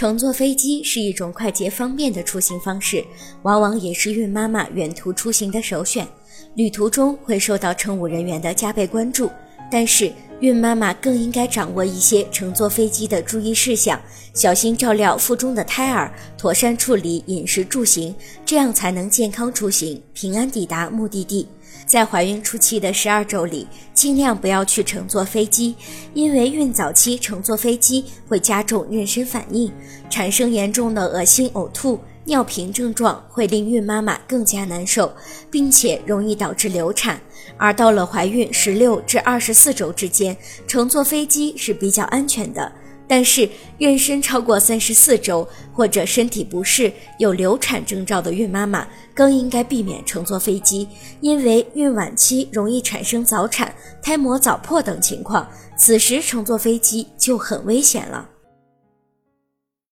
乘坐飞机是一种快捷方便的出行方式，往往也是孕妈妈远途出行的首选。旅途中会受到乘务人员的加倍关注，但是孕妈妈更应该掌握一些乘坐飞机的注意事项，小心照料腹中的胎儿，妥善处理饮食住行，这样才能健康出行，平安抵达目的地。在怀孕初期的十二周里，尽量不要去乘坐飞机，因为孕早期乘坐飞机会加重妊娠反应，产生严重的恶心、呕吐、尿频症状，会令孕妈妈更加难受，并且容易导致流产。而到了怀孕十六至二十四周之间，乘坐飞机是比较安全的。但是，妊娠超过三十四周或者身体不适、有流产征兆的孕妈妈，更应该避免乘坐飞机，因为孕晚期容易产生早产、胎膜早破等情况，此时乘坐飞机就很危险了。